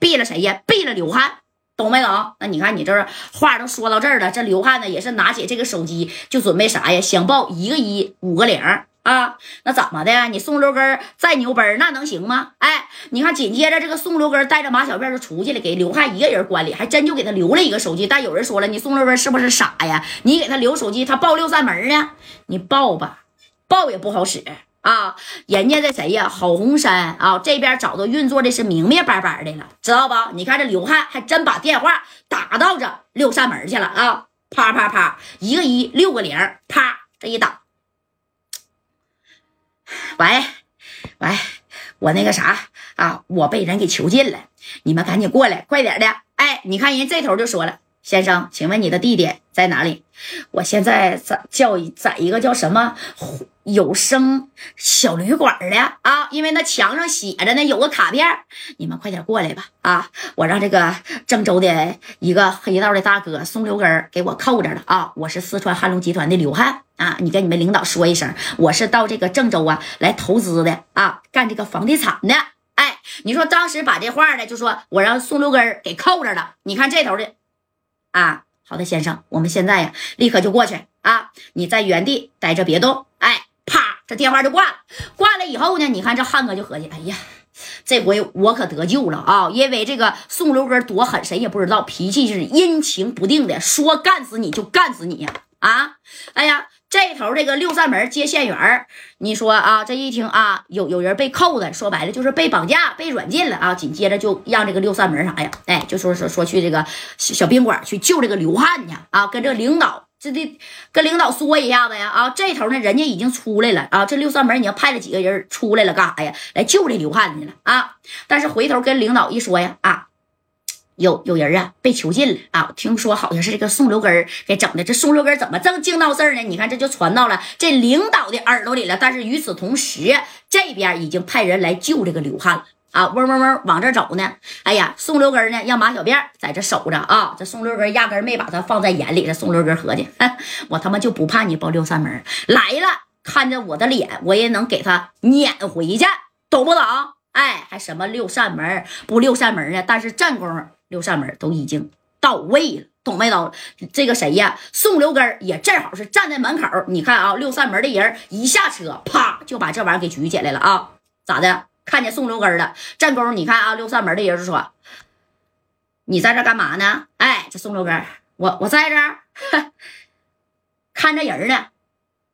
毙了谁呀？毙了刘汉，懂没懂？那你看你这话都说到这儿了，这刘汉呢也是拿起这个手机就准备啥呀？想报一个一五个零啊？那怎么的？你宋六根再牛奔那能行吗？哎，你看紧接着这个宋六根带着马小辫就出去了，给刘汉一个人关里，还真就给他留了一个手机。但有人说了，你宋六根是不是傻呀？你给他留手机，他报六扇门呢？你报吧，报也不好使。啊，人家这谁呀？郝红山啊，这边早都运作的是明明白白的了，知道不？你看这刘汉还真把电话打到这六扇门去了啊！啪啪啪，一个一，六个零，啪这一打，喂喂，我那个啥啊，我被人给囚禁了，你们赶紧过来，快点的！哎，你看人这头就说了。先生，请问你的地点在哪里？我现在在叫在一个叫什么有声小旅馆的啊，因为那墙上写着呢，有个卡片，你们快点过来吧啊！我让这个郑州的一个黑道的大哥宋六根给我扣着了啊！我是四川汉龙集团的刘汉啊，你跟你们领导说一声，我是到这个郑州啊来投资的啊，干这个房地产的。哎，你说当时把这话呢，就说我让宋六根给扣着了，你看这头的。啊，好的，先生，我们现在呀，立刻就过去啊！你在原地待着，别动。哎，电话就挂了。挂了以后呢，你看这汉哥就合计，哎呀，这回我可得救了啊！因为这个宋刘根多狠，谁也不知道，脾气是阴晴不定的，说干死你就干死你呀！啊，哎呀。这头这个六扇门接线员你说啊，这一听啊，有有人被扣的，说白了就是被绑架、被软禁了啊。紧接着就让这个六扇门啥呀，哎，就说说说去这个小宾馆去救这个刘汉去啊，跟这个领导这得跟领导说一下子呀啊。这头呢，人家已经出来了啊，这六扇门你要派了几个人出来了干啥呀？来救这刘汉去了啊。但是回头跟领导一说呀啊。有有人啊被囚禁了啊！听说好像是这个宋六根给整的。这宋六根怎么这么净闹事呢？你看这就传到了这领导的耳朵里了。但是与此同时，这边已经派人来救这个刘汉了啊！嗡嗡嗡往这走呢。哎呀，宋六根呢让马小辫在这守着啊！这宋六根压根没把他放在眼里。这宋六根合计，我他妈就不怕你报六扇门来了，看着我的脸，我也能给他撵回去，懂不懂？哎，还什么六扇门不六扇门呢？但是战功。六扇门都已经到位了，懂没懂？这个谁呀？宋六根也正好是站在门口。你看啊，六扇门的人一下车，啪就把这玩意儿给举起来了啊！咋的？看见宋六根了？战功？你看啊，六扇门的人就说：“你在这干嘛呢？”哎，这宋六根，我我在这 看着人呢，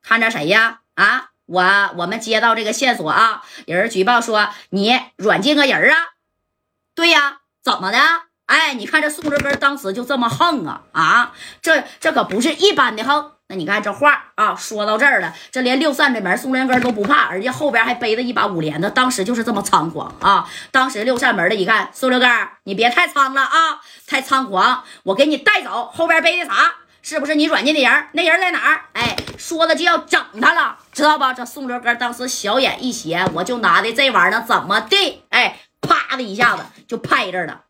看着谁呀？啊，我我们接到这个线索啊，有人举报说你软禁个人啊？对呀，怎么的？哎，你看这宋六根当时就这么横啊啊！这这可不是一般的横。那你看这话啊，说到这儿了，这连六扇的门宋连根都不怕，而且后边还背着一把五连子，当时就是这么猖狂啊！当时六扇门的一看，宋连根，你别太猖了啊，太猖狂，我给你带走。后边背的啥？是不是你软禁的人？那人在哪儿？哎，说的就要整他了，知道吧？这宋连根当时小眼一斜，我就拿的这玩意儿怎么的？哎，啪的一下子就拍这儿了。